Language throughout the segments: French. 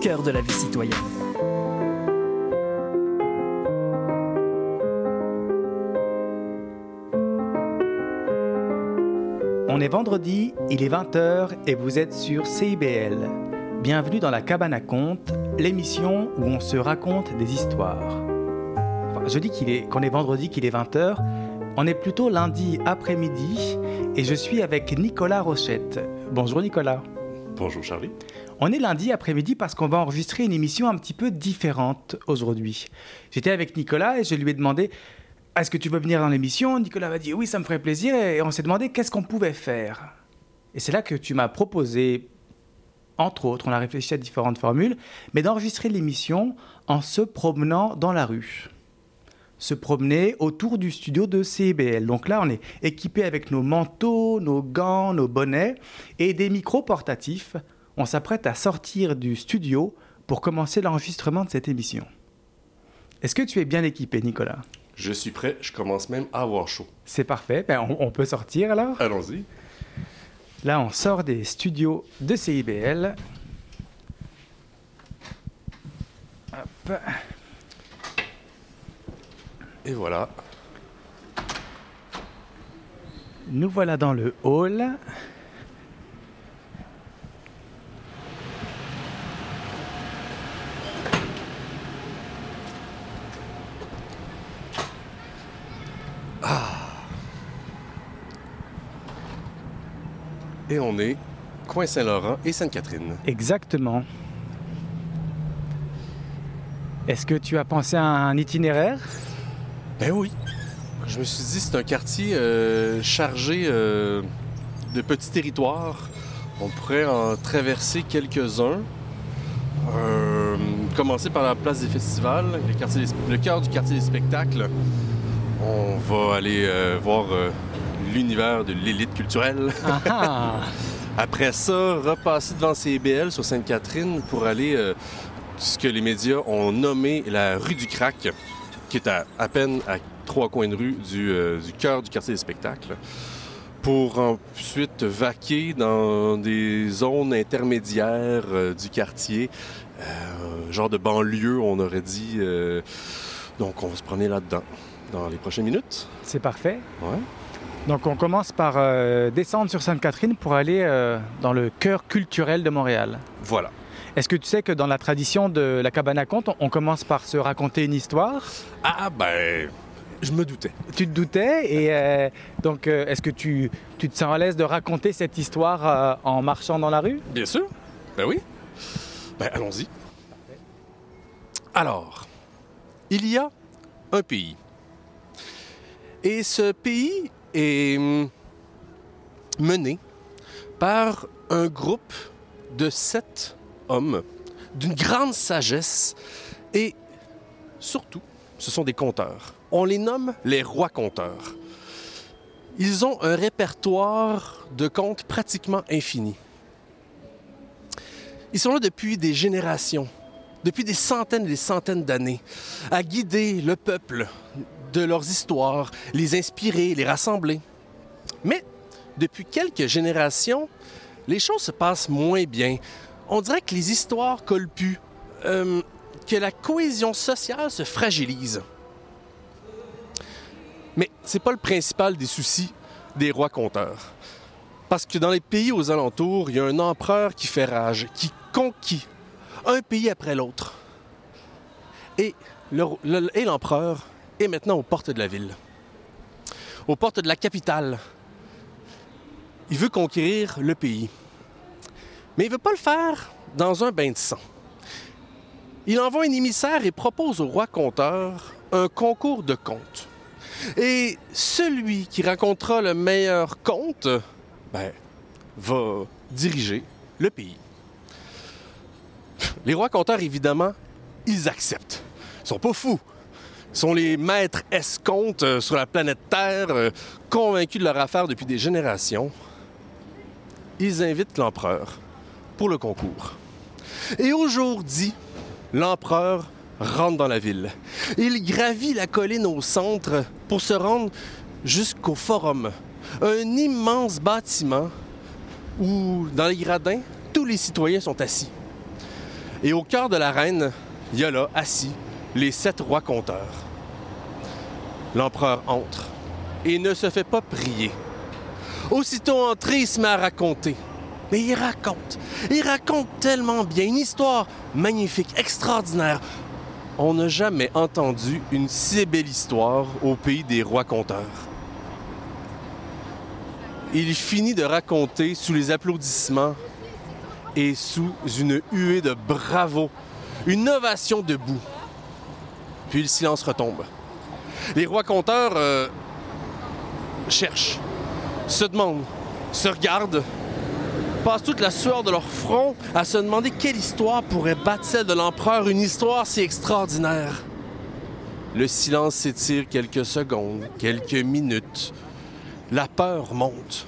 cœur de la vie citoyenne. On est vendredi, il est 20h et vous êtes sur CIBL. Bienvenue dans la cabane à contes, l'émission où on se raconte des histoires. Je dis qu'il est, qu'on est vendredi, qu'il est 20h. On est plutôt lundi après-midi et je suis avec Nicolas Rochette. Bonjour Nicolas. Bonjour Charlie. On est lundi après-midi parce qu'on va enregistrer une émission un petit peu différente aujourd'hui. J'étais avec Nicolas et je lui ai demandé Est-ce que tu veux venir dans l'émission? Nicolas m'a dit Oui, ça me ferait plaisir et on s'est demandé qu'est-ce qu'on pouvait faire? Et c'est là que tu m'as proposé, entre autres, on a réfléchi à différentes formules, mais d'enregistrer l'émission en se promenant dans la rue. Se promener autour du studio de CIBL. Donc là, on est équipé avec nos manteaux, nos gants, nos bonnets et des micros portatifs on s'apprête à sortir du studio pour commencer l'enregistrement de cette émission. Est-ce que tu es bien équipé, Nicolas? Je suis prêt, je commence même à avoir chaud. C'est parfait, ben, on, on peut sortir alors? Allons-y. Là, on sort des studios de CIBL. Hop. Et voilà. Nous voilà dans le hall. Et on est coin Saint-Laurent et Sainte-Catherine. Exactement. Est-ce que tu as pensé à un itinéraire? Ben oui. Je me suis dit, c'est un quartier euh, chargé euh, de petits territoires. On pourrait en traverser quelques-uns. Euh, commencer par la place des festivals, le, quartier des- le cœur du quartier des spectacles. On va aller voir l'univers de l'élite culturelle. Ah ah Après ça, repasser devant CBL sur Sainte-Catherine pour aller ce que les médias ont nommé la rue du Crac, qui est à, à peine à trois coins de rue du, euh, du cœur du quartier des spectacles, pour ensuite vaquer dans des zones intermédiaires euh, du quartier, euh, genre de banlieue, on aurait dit. donc, on va se promener là-dedans dans les prochaines minutes. C'est parfait. Ouais. Donc on commence par descendre sur Sainte-Catherine pour aller dans le cœur culturel de Montréal. Voilà. Est-ce que tu sais que dans la tradition de la cabane à contes, on- on commence par se raconter une histoire? Ah, ben, je me doutais. Tu te doutais et euh, donc euh, est-ce que tu, tu te sens à l'aise de raconter cette histoire euh, en marchant dans la rue? Bien sûr. Ben oui. Ben allons-y. Alors, il y a un pays. Et ce pays est hum, mené par un groupe de sept d'une grande sagesse et surtout, ce sont des conteurs. On les nomme les rois conteurs. Ils ont un répertoire de contes pratiquement infini. Ils sont là depuis des générations, depuis des centaines et des centaines d'années, à guider le peuple de leurs histoires, les inspirer, les rassembler. Mais depuis quelques générations, les choses se passent moins bien. On dirait que les histoires collent plus, euh, que la cohésion sociale se fragilise. Mais c'est pas le principal des soucis des rois conteurs. Parce que dans les pays aux alentours, il y a un empereur qui fait rage, qui conquit un pays après l'autre. Et le- le- et l'empereur est maintenant aux portes de la ville, aux portes de la capitale. Il veut conquérir le pays. Mais il ne veut pas le faire dans un bain de sang. Il envoie un émissaire et propose au roi conteur un concours de contes. Et celui qui racontera le meilleur conte, ben, va diriger le pays. Les rois conteurs, évidemment, ils acceptent. Ils sont pas fous. Ils sont les maîtres escomptes euh, sur la planète Terre, euh, convaincus de leur affaire depuis des générations. Ils invitent l'empereur pour le concours. Et aujourd'hui, l'empereur rentre dans la ville. Il gravit la colline au centre pour se rendre jusqu'au forum, Un immense bâtiment où, dans les gradins, tous les citoyens sont assis. Et au cœur de l'arène, il y a là, assis, les sept rois compteurs. L'empereur entre et ne se fait pas prier. Aussitôt entré, il se met à raconter. Mais il raconte. Il raconte tellement bien. Une histoire magnifique, extraordinaire. On n'a jamais entendu une si belle histoire au pays des rois conteurs. Il finit de raconter sous les applaudissements et sous une huée de bravo, une ovation debout. Puis le silence retombe. Les rois conteurs euh, cherchent, se demandent, se regardent, passent toute la sueur de leur front à se demander quelle histoire pourrait battre celle de l'empereur, une histoire si extraordinaire. Le silence s'étire quelques secondes, quelques minutes. La peur monte.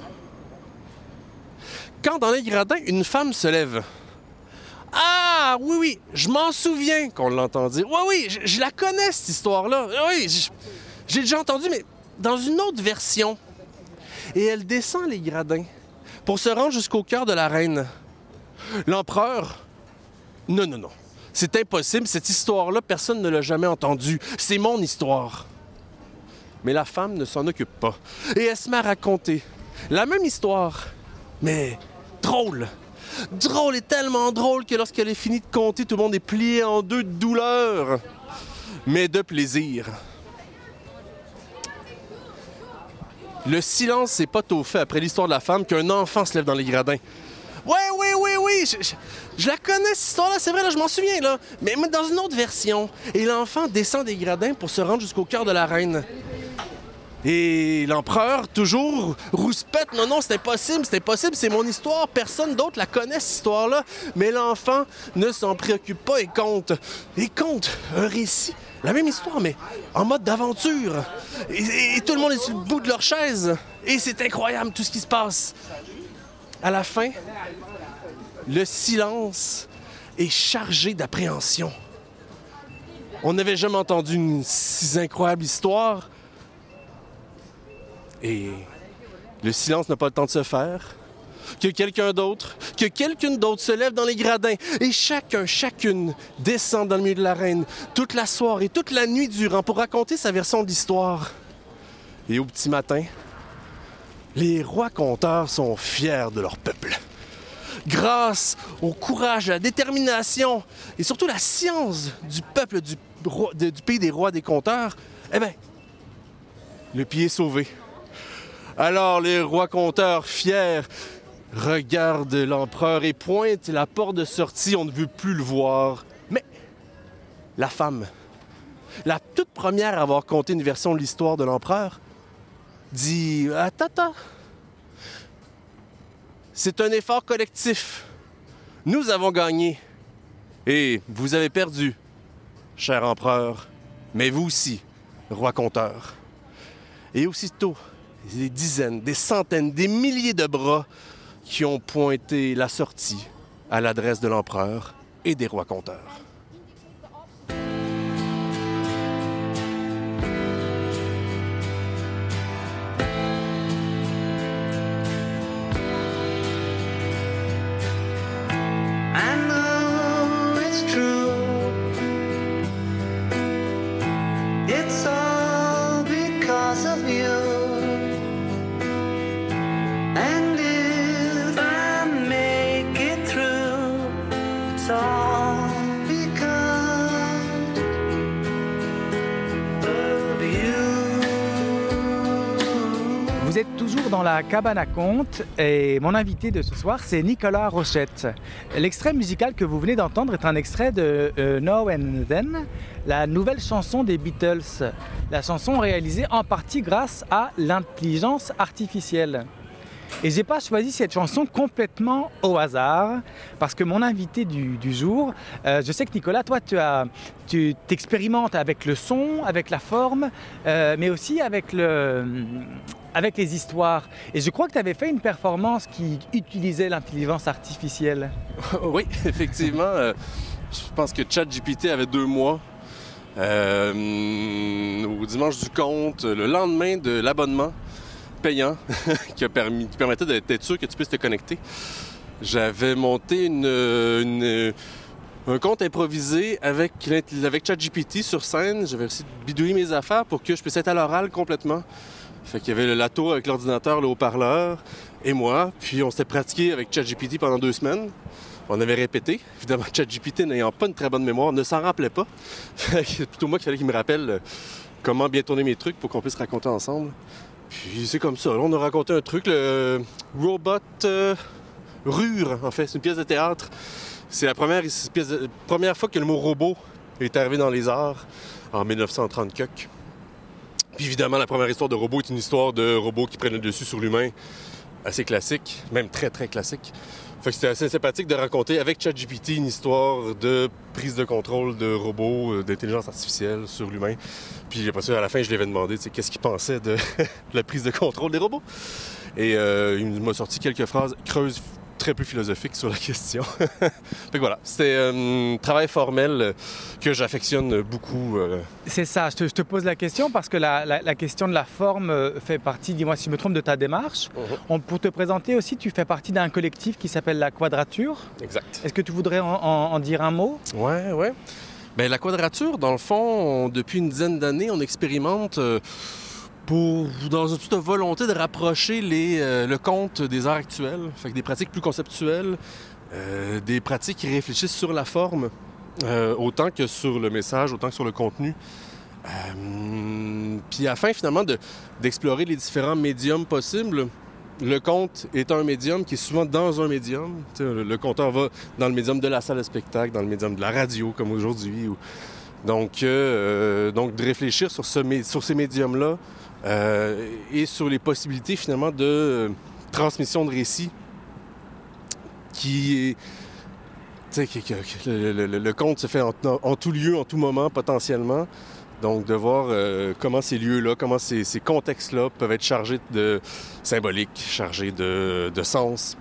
Quand dans les gradins, une femme se lève. Ah, oui, oui, je m'en souviens qu'on l'entend dire. Oui, oui, je, la connais, cette histoire-là. Oui, j'ai déjà entendu, mais dans une autre version. Et elle descend les gradins pour se rendre jusqu'au cœur de la reine. L'empereur, non, non, non. C'est impossible, cette histoire-là, personne ne l'a jamais entendue. C'est mon histoire. Mais la femme ne s'en occupe pas. Et elle se met à raconter la même histoire, mais drôle. Drôle et tellement drôle que lorsqu'elle est finie de compter, tout le monde est plié en deux de douleur, mais de plaisir. Le silence s'est pas tôt fait après l'histoire de la femme qu'un enfant se lève dans les gradins. Ouais, oui, oui, oui, je, la connais cette histoire-là, c'est vrai, là, je m'en souviens, là. Mais dans une autre version. Et l'enfant descend des gradins pour se rendre jusqu'au cœur de la reine. Et l'empereur, toujours, rouspète, non, non, c'est impossible, c'est impossible, c'est mon histoire, personne d'autre la connaît, cette histoire-là. Mais l'enfant ne s'en préoccupe pas et compte. Et compte un récit, la même histoire, mais en mode d'aventure. Et, tout le monde est sur le bout de leur chaise. Et c'est incroyable tout ce qui se passe. À la fin, le silence est chargé d'appréhension. On n'avait jamais entendu une si incroyable histoire. Et le silence n'a pas le temps de se faire. Que quelqu'un d'autre, que quelqu'un d'autre se lève dans les gradins et chacun, chacune descend dans le milieu de l'arène toute la soirée, toute la nuit durant pour raconter sa version de l'histoire. Et au petit matin, les rois conteurs sont fiers de leur peuple. Grâce au courage, à la détermination et surtout la science du peuple du pays des rois des conteurs, eh bien, le pied est sauvé. Alors les rois conteurs, fiers, regardent l'empereur et pointent la porte de sortie. On ne veut plus le voir. Mais la femme, la toute première à avoir compté une version de l'histoire de l'empereur, dit attends. C'est un effort collectif. Nous avons gagné. Et vous avez perdu, cher empereur. Mais vous aussi, roi conteur. Et aussitôt, des dizaines, des centaines, des milliers de bras qui ont pointé la sortie à l'adresse de l'empereur et des rois conteurs. La cabane à conte et mon invité de ce soir c'est Nicolas Rochette. L'extrait musical que vous venez d'entendre est un extrait de euh, Now and Then, la nouvelle chanson des Beatles. La chanson réalisée en partie grâce à l'intelligence artificielle. Et j'ai pas choisi cette chanson complètement au hasard, parce que mon invité du, jour, euh, je sais que Nicolas, toi, tu as, tu t'expérimentes avec le son, avec la forme, euh, mais aussi avec le, avec les histoires. Et je crois que tu avais fait une performance qui utilisait l'intelligence artificielle. oui, effectivement. euh, je pense que ChatGPT avait deux mois. Euh, au dimanche du compte, le lendemain de l'abonnement, payant qui, a permis, qui permettait d'être sûr que tu puisses te connecter. J'avais monté un compte improvisé avec, avec ChatGPT sur scène. J'avais réussi de bidouiller mes affaires pour que je puisse être à l'oral complètement. Fait qu'il y avait le lato avec l'ordinateur, le haut-parleur et moi. Puis on s'était pratiqué avec ChatGPT pendant deux semaines. On avait répété. Évidemment, ChatGPT n'ayant pas une très bonne mémoire, ne s'en rappelait pas. C'est plutôt moi qu'il fallait qu'il me rappelle euh, comment bien tourner mes trucs pour qu'on puisse raconter ensemble. Puis c'est comme ça. On a raconté un truc, le Robot euh, Rure, en fait. C'est une pièce de théâtre. C'est la première, première fois que le mot robot est arrivé dans les arts, en 1930 quelque. Puis évidemment, la première histoire de robot est une histoire de robots qui prennent le dessus sur l'humain. Assez classique, même très très classique. Fait que c'était assez sympathique de raconter avec ChatGPT une histoire de prise de contrôle de robots, euh, d'intelligence artificielle sur l'humain. Puis après ça, à la fin, je lui avais demandé qu'est-ce qu'il pensait de la prise de contrôle des robots? Et euh, il m'a sorti quelques phrases creuses très peu philosophiques sur la question. fait que voilà, c'était un travail formel euh, que j'affectionne beaucoup. euh, C'est ça, je te, je te pose la question parce que la, la- la question de la forme euh, fait partie, dis-moi si je me trompe, de ta démarche. Mhm. On- pour te présenter aussi, tu fais partie d'un collectif qui s'appelle la Quadrature. Exact. Est-ce que tu voudrais en, en- en dire un mot? Ouais, ouais. Ben, la quadrature, dans le fond, on- depuis une dizaine d'années, on expérimente euh, pour, dans une petite volonté de rapprocher les, euh, le conte des arts actuels, fait que des pratiques plus conceptuelles, euh, des pratiques qui réfléchissent sur la forme, euh, autant que sur le message, autant que sur le contenu. Puis afin finalement de- d'explorer les différents médiums possibles, le conte est un médium qui est souvent dans un médium. Le, le conteur va dans le médium de la salle de spectacle, dans le médium de la radio, comme aujourd'hui. ou- Donc, donc, de réfléchir sur ces médiums-là euh, et sur les possibilités, finalement, de euh, transmission de récits qui est... le, le- le- conte se fait en, tout lieu, en tout moment, potentiellement. Donc, de voir euh, comment ces lieux-là, comment ces, contextes-là peuvent être chargés de symbolique, chargés de, de sens,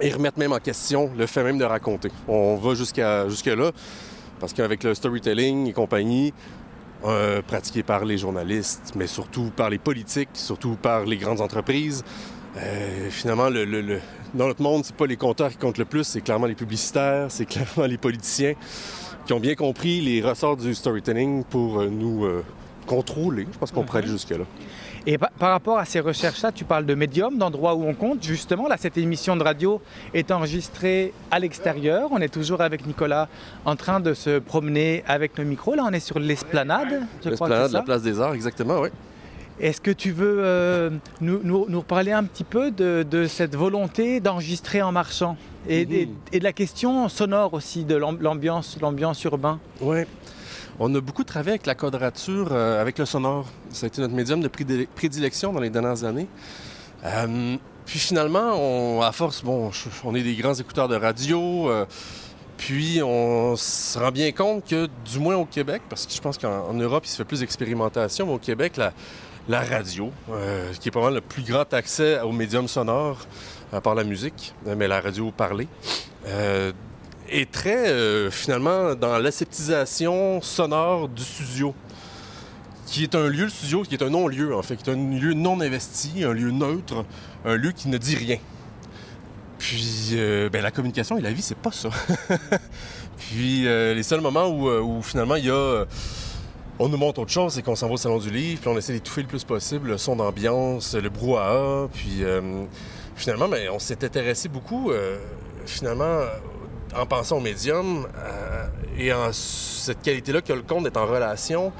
et remettre même en question le fait même de raconter. On va jusqu'à jusque-là, parce qu'avec le storytelling et compagnie, euh, pratiqué par les journalistes, mais surtout par les politiques, surtout par les grandes entreprises, euh, finalement, le, le- le- dans notre monde, c'est pas les compteurs qui comptent le plus, c'est clairement les publicitaires, c'est clairement les politiciens qui ont bien compris les ressorts du storytelling pour euh, nous euh, contrôler. Je pense qu'on pourrait aller jusque-là. Et pa- par rapport à ces recherches-là, tu parles de médium, d'endroits où on compte. Justement, là, cette émission de radio est enregistrée à l'extérieur. On est toujours avec Nicolas en train de se promener avec le micro. Là, on est sur l'esplanade, L'esplanade de la place des arts, exactement, oui. Est-ce que tu veux euh, nous, nous, nous parler un petit peu de, de cette volonté d'enregistrer en marchant et, Mhm. et- et de la question sonore aussi, de l'am- l'ambiance, l'ambiance urbaine Oui. On a beaucoup travaillé avec la quadrature, euh, avec le sonore. Ça a été notre médium de prédile- prédilection dans les dernières années. Euh, puis finalement, à force, bon, on est des grands écouteurs de radio. euh, puis on se rend bien compte que, du moins au Québec, parce que je pense qu'en en Europe, il se fait plus d'expérimentation, mais au Québec, la, radio, qui est mal le plus grand accès au médium sonore, à part la musique, mais la radio parlée, est très, euh, finalement, dans l'aseptisation sonore du studio, qui est un lieu, le studio, qui est un non-lieu, en fait, qui est un lieu non investi, un lieu neutre, un lieu qui ne dit rien. Puis, euh, ben, la communication et la vie, c'est pas ça. Puis, euh, les seuls moments où, euh, où finalement, il y a... on nous montre autre chose, c'est qu'on s'en va au salon du livre, puis on essaie d'étouffer le plus possible le son d'ambiance, le brouhaha, puis finalement, ben, on s'est intéressé beaucoup, finalement, en pensant au médium euh, et en cette qualité-là que le conte est en relation.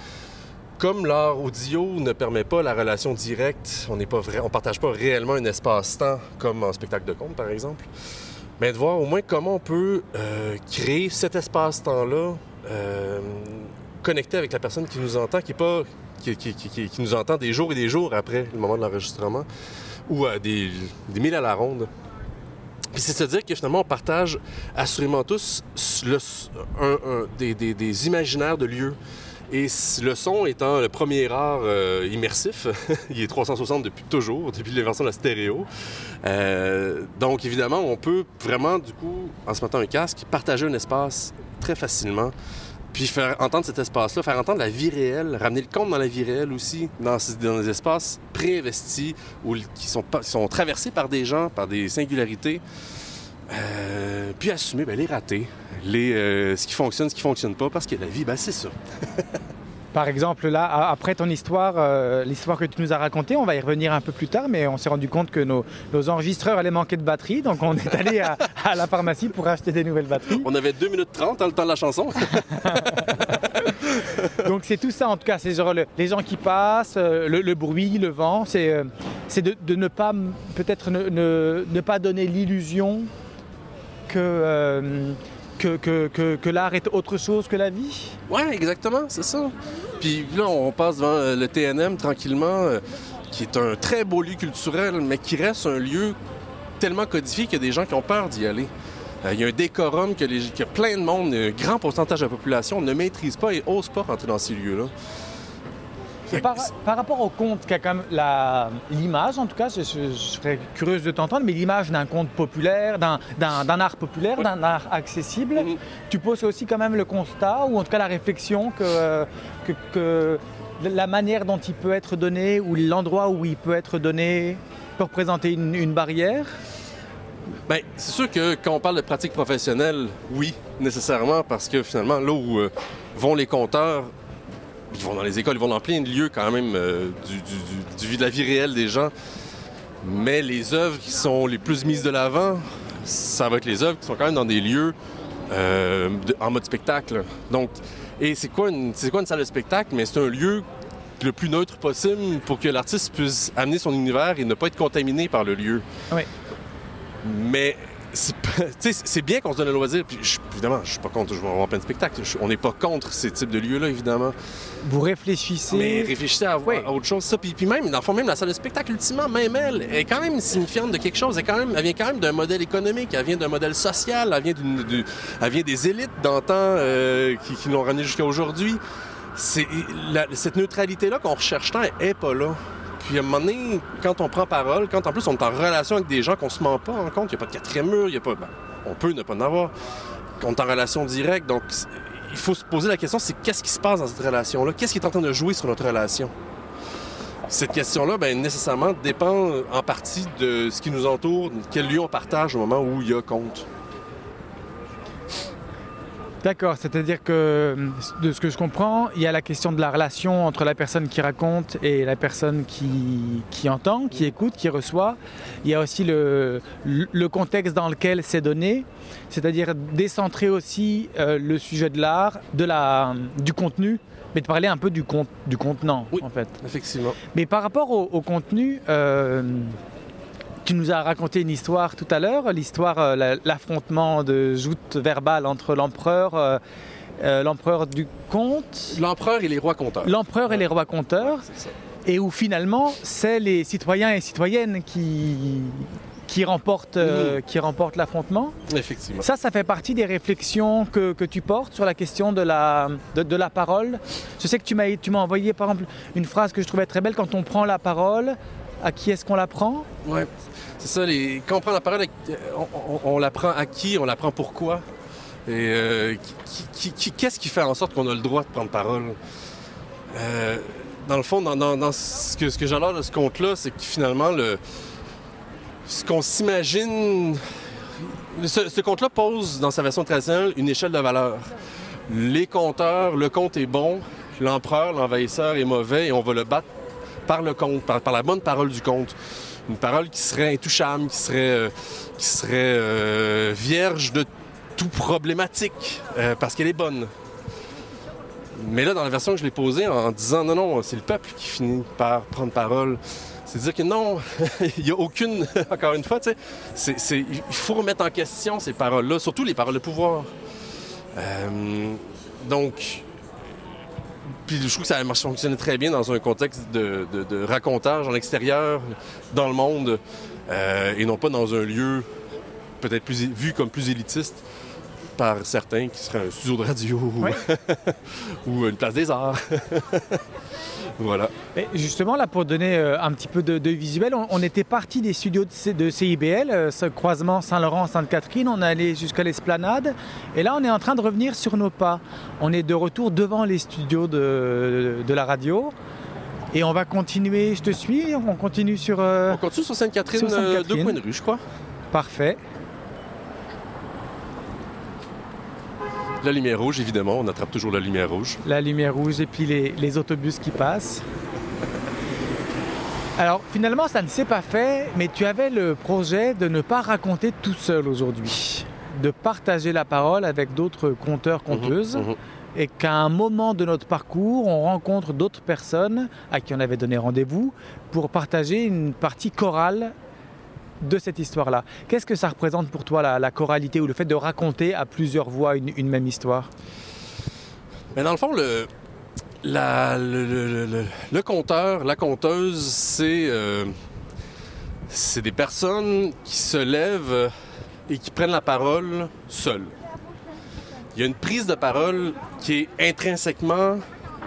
Comme l'art audio ne permet pas la relation directe, on n'est partage pas réellement un espace-temps comme en spectacle de conte, par exemple. Mais de voir au moins comment on peut euh, créer cet espace-temps-là, euh, connecté avec la personne qui nous entend, qui pas qui, qui- qui- nous entend des jours et des jours après le moment de l'enregistrement, ou à des, des milles à la ronde. Puis c'est se dire que finalement, on partage assurément tous des, imaginaires de lieux. Et le son étant le premier art euh, immersif, il est 360 depuis toujours, depuis l'invention de la stéréo. Euh, donc évidemment, on peut vraiment, du coup, en se mettant un casque, partager un espace très facilement Puis faire entendre cet espace-là, faire entendre la vie réelle, ramener le compte dans la vie réelle aussi, dans, dans des espaces préinvestis ou qui sont, sont traversés par des gens, par des singularités. Euh, puis assumer ben, les ratés, les, euh, ce qui fonctionne, ce qui fonctionne pas, parce que la vie, ben, c'est ça. Par exemple, là, après ton histoire, euh, l'histoire que tu nous as racontée, on va y revenir un peu plus tard, mais on s'est rendu compte que nos, nos enregistreurs allaient manquer de batterie, donc on est allé à, à la pharmacie pour acheter des nouvelles batteries. On avait 2 minutes 30 dans le temps de la chanson. Donc c'est tout ça en tout cas, c'est genre le- les gens qui passent, euh, le, le bruit, le vent, c'est euh, de, de ne pas, peut-être ne, ne- ne pas donner l'illusion que, euh, que, l'art est autre chose que la vie. Ouais, exactement, c'est ça. Puis là, on passe devant euh, le TNM tranquillement, euh, qui est un très beau lieu culturel, mais qui reste un lieu tellement codifié qu'il y a des gens qui ont peur d'y aller. Euh, Il y a un décorum que, que plein de monde, un grand pourcentage de la population ne maîtrise pas et n'ose pas rentrer dans ces lieux-là. Et par, par rapport au conte, qui a quand même l'image, en tout cas, je, je- je serais curieuse de t'entendre, mais l'image d'un conte populaire, d'un- art populaire, d'un art accessible, Mhm. tu poses aussi quand même le constat, ou en tout cas la réflexion que, que, que la manière dont il peut être donné, ou l'endroit où il peut être donné, peut représenter une, une barrière? Bien, c'est sûr que quand on parle de pratique professionnelle, oui, nécessairement, parce que finalement, là où euh, vont les compteurs, ils vont dans les écoles, ils vont dans plein de lieux quand même euh, du, du- du- de la vie réelle des gens. Mais les œuvres qui sont les plus mises de l'avant, ça va être les œuvres qui sont quand même dans des lieux euh, de- en mode spectacle. Donc, et c'est quoi, une, c'est quoi une salle de spectacle? Mais c'est un lieu le plus neutre possible pour que l'artiste puisse amener son univers et ne pas être contaminé par le lieu. Oui. Mais c'est bien qu'on se donne le loisir. Puis je- évidemment, je suis pas contre, je vais avoir plein de spectacles. Je- on n'est pas contre ces types de lieux-là, évidemment. Vous réfléchissez. Mais réfléchissez à, Oui. à autre chose. Ça. Puis, puis même, dans le fond, même la salle de spectacle, ultimement, même elle, est quand même signifiante de quelque chose. Elle, est quand même, elle vient quand même d'un modèle économique, elle vient d'un modèle social, elle vient, d'une, du- elle vient des élites d'antan euh, qui, qui l'ont ramené jusqu'à aujourd'hui. Cette neutralité-là qu'on recherche tant, elle est pas là. Puis à un moment donné, quand on prend parole, quand en plus on est en relation avec des gens qu'on se ment pas en compte, il n'y a pas de quatrième mur, y a pas. ben, on peut ne pas en avoir. On est en relation directe, donc il faut se poser la question c'est qu'est-ce qui se passe dans cette relation-là? Qu'est-ce qui est en train de jouer sur notre relation? Cette question-là, ben, nécessairement, dépend en partie de ce qui nous entoure, de quel lieu on partage au moment où il y a compte. D'accord, c'est-à-dire que de ce que je comprends, il y a la question de la relation entre la personne qui raconte et la personne qui, qui entend, qui écoute, qui reçoit. Il y a aussi le, le contexte dans lequel c'est donné, c'est-à-dire décentrer aussi euh, le sujet de l'art, de la, du contenu, mais de parler un peu du, con- du contenant Oui. en fait. Effectivement. Mais par rapport au, au contenu, euh, tu nous as raconté une histoire tout à l'heure, l'histoire, euh, la- l'affrontement de joutes verbales entre l'empereur, euh, euh, l'empereur du conte, L'empereur et les rois compteurs. l'empereur et les rois conteurs, et où finalement c'est les citoyens et citoyennes qui, qui remportent, euh, qui remportent l'affrontement. Effectivement. Ça, ça fait partie des réflexions que, que tu portes sur la question de la, de, de la parole. Je sais que tu m'as envoyé par exemple une phrase que je trouvais très belle quand on prend la parole. À qui est-ce qu'on la prend Ouais. C'est ça, les... quand on prend la parole, on, on- à qui, on la prend pourquoi? Et euh, qui- qu'est-ce qui fait en sorte qu'on a le droit de prendre parole? Euh, dans le fond, dans, ce que, ce j'adore de ce conte-là, c'est que finalement, le, ce qu'on s'imagine. Ce, ce conte-là pose, dans sa version traditionnelle, une échelle de valeur. Les compteurs, le conte est bon, l'empereur, l'envahisseur est mauvais, et on va le battre par le conte, par, la bonne parole du conte. Une parole qui serait intouchable, qui serait, euh, qui serait euh, vierge de tout problématique, euh, parce qu'elle est bonne. Mais là, dans la version que je l'ai posée, en disant non, non, c'est le peuple qui finit par prendre parole. C'est dire que non, il n'y a aucune, encore une fois, tu sais, il faut remettre en question ces paroles-là, surtout les paroles de pouvoir. Donc, puis je trouve que ça fonctionné très bien dans un contexte de, de- de racontage en extérieur, dans le monde, euh, et non pas dans un lieu peut-être plus vu comme plus élitiste par certains qui serait un studio de radio ou une place des arts. Voilà. Et justement, là, pour donner euh, un petit peu de, de visuel, on, on était parti des studios de, C- de CIBL, euh, ce croisement Saint-Laurent-Sainte-Catherine, on est allé jusqu'à l'esplanade, et là, on est en train de revenir sur nos pas. On est de retour devant les studios de, de la radio, et on va continuer, je te suis, on continue sur... euh, On continue sur Sainte-Catherine, euh, Sainte-Catherine. deux coins de rue, je crois. Parfait. La lumière rouge, évidemment, on attrape toujours la lumière rouge. la lumière rouge et puis les, les autobus qui passent. Alors finalement ça ne s'est pas fait, mais tu avais le projet de ne pas raconter tout seul aujourd'hui, de partager la parole avec d'autres conteurs, conteuses, Mhm, mhm. et qu'à un moment de notre parcours, on rencontre d'autres personnes à qui on avait donné rendez-vous pour partager une partie chorale de cette histoire-là. Qu'est-ce que ça représente pour toi la, choralité ou le fait de raconter à plusieurs voix une- même histoire? Mais dans le fond, le, conteur, la conteuse, c'est euh, c'est des personnes qui se lèvent et qui prennent la parole seules. Il y a une prise de parole qui est intrinsèquement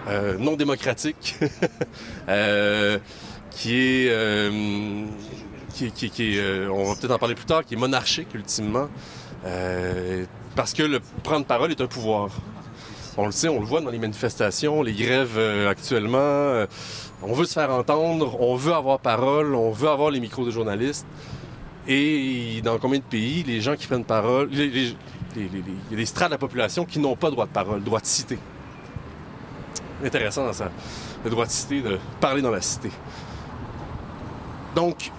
euh, non démocratique, euh, qui est, qui, qui- euh, on va peut-être en parler plus tard, qui est monarchique ultimement, euh, parce que le prendre parole est un pouvoir. On le sait, on le voit dans les manifestations, les grèves euh, actuellement. on veut se faire entendre, on veut avoir parole, on veut avoir les micros de journalistes. Et dans combien de pays, les gens qui prennent parole, il y a des strates de la population qui n'ont pas droit de parole, droit de citer. Intéressant dans ça, le droit de citer, de parler dans la cité. Donc,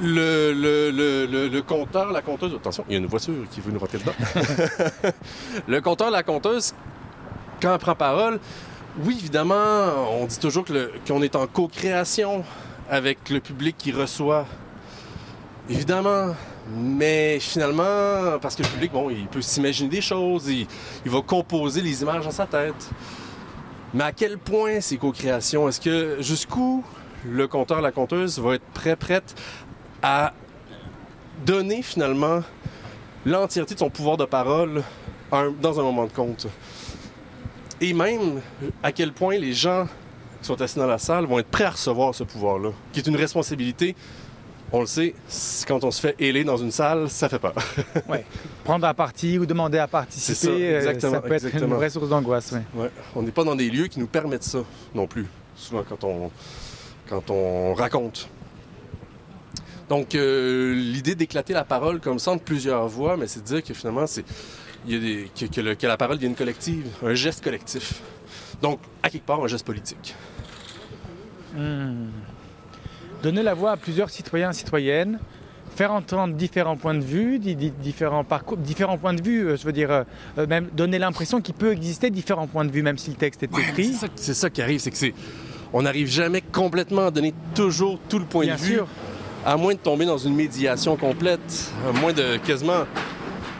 le, le, le, le, le compteur, la conteuse, attention, il y a une voiture qui veut nous rentrer dedans. le compteur, la conteuse, quand elle prend parole, oui, évidemment, on dit toujours qu'on est en co-création avec le public qui reçoit. Évidemment. Mais finalement, parce que le public, bon, il peut s'imaginer des choses, il, il va composer les images dans sa tête. Mais à quel point c'est co-création? Est-ce que jusqu'où le conteur, la conteuse va être prêt, prête à donner finalement l'entièreté de son pouvoir de parole un- dans un moment de compte? Et même à quel point les gens qui sont assis dans la salle vont être prêts à recevoir ce pouvoir-là, qui est une responsabilité. On le sait, quand on se fait héler dans une salle, ça fait peur. Prendre à partie ou demander à participer, ça, euh, ça peut être exactement. une vraie source d'angoisse. ouais. Ouais. On n'est pas dans des lieux qui nous permettent ça non plus, souvent quand on, quand on raconte. Donc, euh, l'idée d'éclater la parole comme ça entre plusieurs voix, mais c'est de dire que finalement, c'est, il y a des, que, que le- que la parole devienne collective, un geste collectif. Donc, à quelque part, un geste politique. Hmm. Donner la voix à plusieurs citoyens et citoyennes, faire entendre différents points de vue, di- di- différents parcours, différents points de vue, euh, je veux dire, euh, même donner l'impression qu'il peut exister différents points de vue, même si le texte est écrit. c'est ça qui arrive, c'est que c'est, on n'arrive jamais complètement à donner toujours tout le point Bien de vue. À moins de tomber dans une médiation complète, à moins de quasiment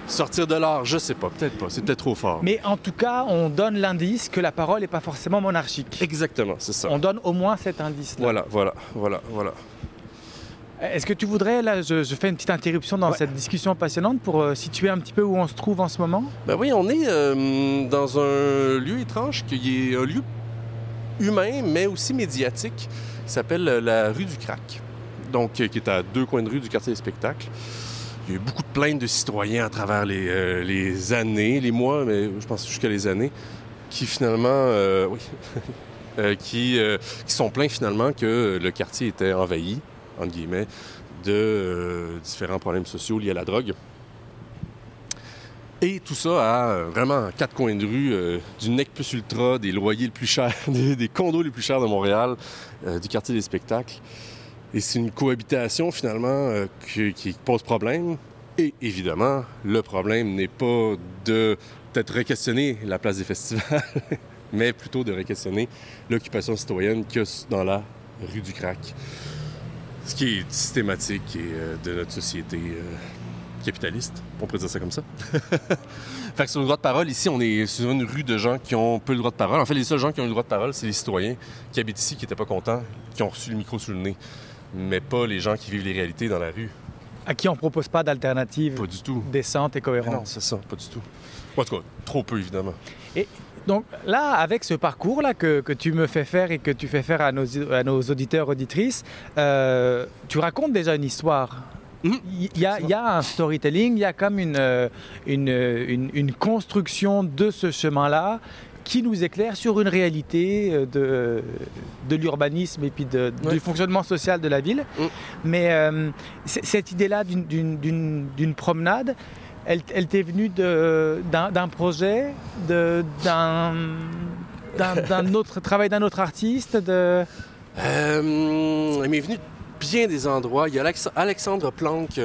sortir de l'art, je sais pas, peut-être pas, c'est peut-être trop fort. Mais en tout cas, on donne l'indice que la parole n'est pas forcément monarchique. Exactement, c'est ça. On donne au moins cet indice-là. Voilà, voilà, voilà, voilà. Est-ce que tu voudrais, là, je, je fais une petite interruption dans Ouais. cette discussion passionnante pour euh, situer un petit peu où on se trouve en ce moment? Ben oui, on est euh, dans un lieu étrange qui est un lieu humain, mais aussi médiatique, qui s'appelle euh, la rue du Crac. Euh, qui est à deux coins de rue du quartier des spectacles. Il y a eu beaucoup de plaintes de citoyens à travers les, euh, années, les mois, mais je pense jusqu'à les années, qui finalement, euh, oui, qui, sont plaints finalement que le quartier était envahi, entre guillemets, de différents problèmes sociaux liés à la drogue. Et tout ça à vraiment quatre coins de rue, du nec plus ultra, des loyers les plus chers, des, condos les plus chers de Montréal, du quartier des spectacles. Et c'est une cohabitation finalement euh, qui, pose problème. Et évidemment, le problème n'est pas de peut-être re-questionner la place des festivals, mais plutôt de re-questionner l'occupation citoyenne que dans la rue du Crac. Ce qui est systématique euh, de notre société euh, capitaliste, on pourrait dire ça comme ça. fait que sur le droit de parole, ici, on est sur une rue de gens qui ont peu le droit de parole. En fait, les seuls gens qui ont le droit de parole, c'est les citoyens qui habitent ici, qui n'étaient pas contents, qui ont reçu le micro sous le nez. Mais pas les gens qui vivent les réalités dans la rue. À qui on ne propose pas d'alternative Pas du tout. décente et Mais non, cohérente c'est ça, pas du tout. En tout cas, trop peu, évidemment. Donc là, avec ce parcours-là que, que tu me fais faire et que tu fais faire à nos, à nos auditeurs, auditrices, euh, tu racontes déjà une histoire. Il y, a, y a un storytelling, il y a comme une, euh, une, une, une construction de ce chemin-là qui nous éclaire sur une réalité euh, de, de l'urbanisme et puis de- Ouais. du fonctionnement social de la ville. Mhm. Mais euh, cette idée-là d'une- promenade, elle, elle t'est venue d'un projet, d'un autre travail d'un autre artiste de... Euh, il m'est venu de bien des endroits. Il y a Alex- Alexandre Planck,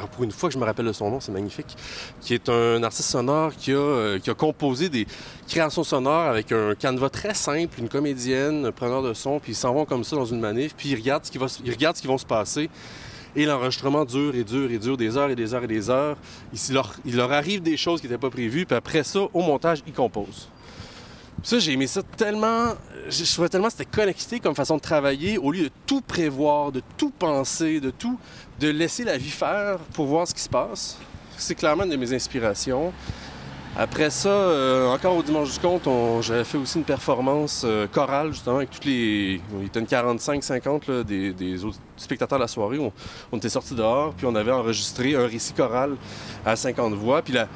pour une fois que je me rappelle de son nom, c'est magnifique, qui est un artiste sonore qui a, euh, qui a composé des créations sonores avec un canevas très simple, une comédienne, un preneur de son, puis ils s'en vont comme ça dans une manif, puis ils regardent ce qui va, ils regardent ce qui se passer. Et l'enregistrement dure et dure et dure des heures et des heures et des heures. Il leur arrive des choses qui n'étaient pas prévues, puis après ça, au montage, ils composent. Ça, j'ai aimé ça tellement. Je trouvais tellement c'était connecté comme façon de travailler, au lieu de tout prévoir, de tout penser, de tout. de laisser la vie faire pour voir ce qui se passe. C'est clairement une de mes inspirations. Après ça, euh, encore au Dimanche du Compte, j'avais fait aussi une performance euh, chorale, justement, avec toutes les. Il était une 45-50 là, des, des autres spectateurs de la soirée. On, était sortis dehors, puis on avait enregistré un récit choral à 50 voix. Puis la,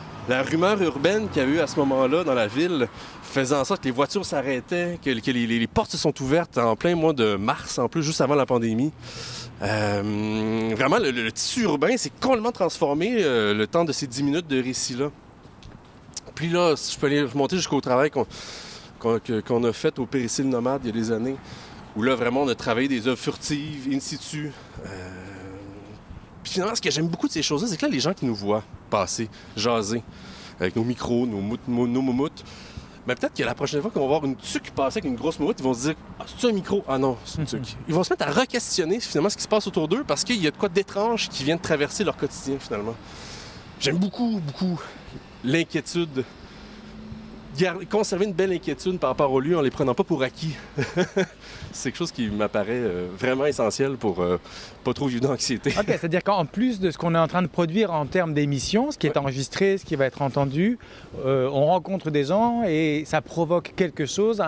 rumeur urbaine qu'il y a eu à ce moment-là dans la ville faisait en sorte que les voitures s'arrêtaient, que, les, portes se sont ouvertes en plein mois de mars, en plus, juste avant la pandémie. Euh, vraiment, le, le- tissu urbain s'est complètement transformé le temps de ces 10 minutes de récit-là. Puis là, je peux aller remonter jusqu'au travail qu'on a fait au Péricile Nomade il y a des années, où là, vraiment, on a travaillé des œuvres furtives, in situ. Euh, Puis finalement, ce que j'aime beaucoup de ces choses-là, c'est que là, les gens qui nous voient passer, jaser, avec nos micros, nos, mout- nos, nos moumoutes, ben, peut-être que la prochaine fois qu'on va voir une tuque passer avec une grosse moumoute, ils vont se dire Ah, c'est un micro Ah non, c'est une tuque. Ils vont se mettre à re-questionner finalement ce qui se passe autour d'eux parce qu'il y a de quoi d'étrange qui vient de traverser leur quotidien finalement. J'aime beaucoup, beaucoup l'inquiétude. Conserver une belle inquiétude par rapport aux lieux en les prenant pas pour acquis. c'est quelque chose qui m'apparaît euh, vraiment essentiel pour euh, pas trop vivre d'anxiété. Ok, c'est-à-dire qu'en plus de ce qu'on est en train de produire en termes d'émissions, ce qui est enregistré, ce qui va être entendu, euh, on rencontre des gens et ça provoque quelque chose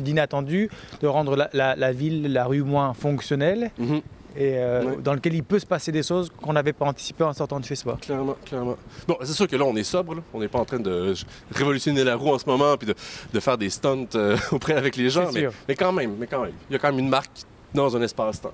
d'inattendu, de rendre la, la- la ville, la rue moins fonctionnelle Mhm. Et euh, Ouais. dans lequel il peut se passer des choses qu'on n'avait pas anticipées en sortant de chez soi. Clairement, clairement. Bon, c'est sûr que là, on est sobre. là. On n'est pas en train de révolutionner la roue en ce moment puis de, de faire des stunts euh, auprès avec les gens. Mais, mais quand même, mais quand même. Il y a quand même une marque dans un espace-temps.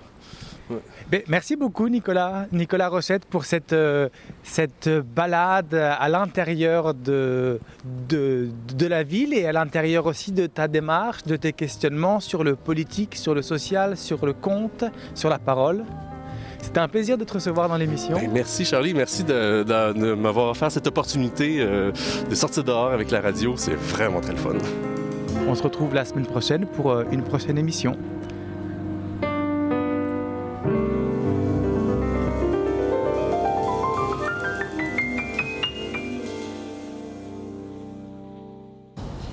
Ben, merci beaucoup Nicolas, Nicolas Rochette pour cette, euh, cette balade à l'intérieur de, de, de la ville et à l'intérieur aussi de ta démarche, de tes questionnements sur le politique, sur le social, sur le conte, sur la parole. C'était un plaisir de te recevoir dans l'émission. Ben, merci Charlie, merci de, de- de m'avoir offert cette opportunité euh, de sortir dehors avec la radio. C'est vraiment très le fun. On se retrouve la semaine prochaine pour euh, une prochaine émission.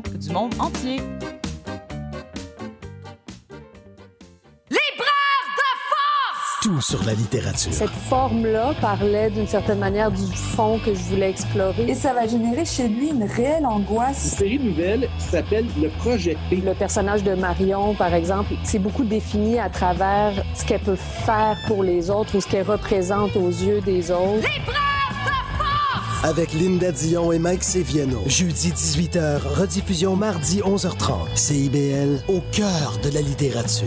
du monde entier. Tout sur la littérature. Cette forme-là parlait d'une certaine manière du fond que je voulais explorer. Et ça va générer chez lui une réelle angoisse. série nouvelle qui s'appelle Le Projet P. Le personnage de Marion, par exemple, c'est beaucoup défini à travers ce qu'elle peut faire pour les autres ou ce qu'elle représente aux yeux des autres. Avec Linda Dion et Mike Seviano. Jeudi 18h, rediffusion mardi 11h30. CIBL, au cœur de la littérature.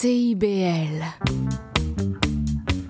CIBL.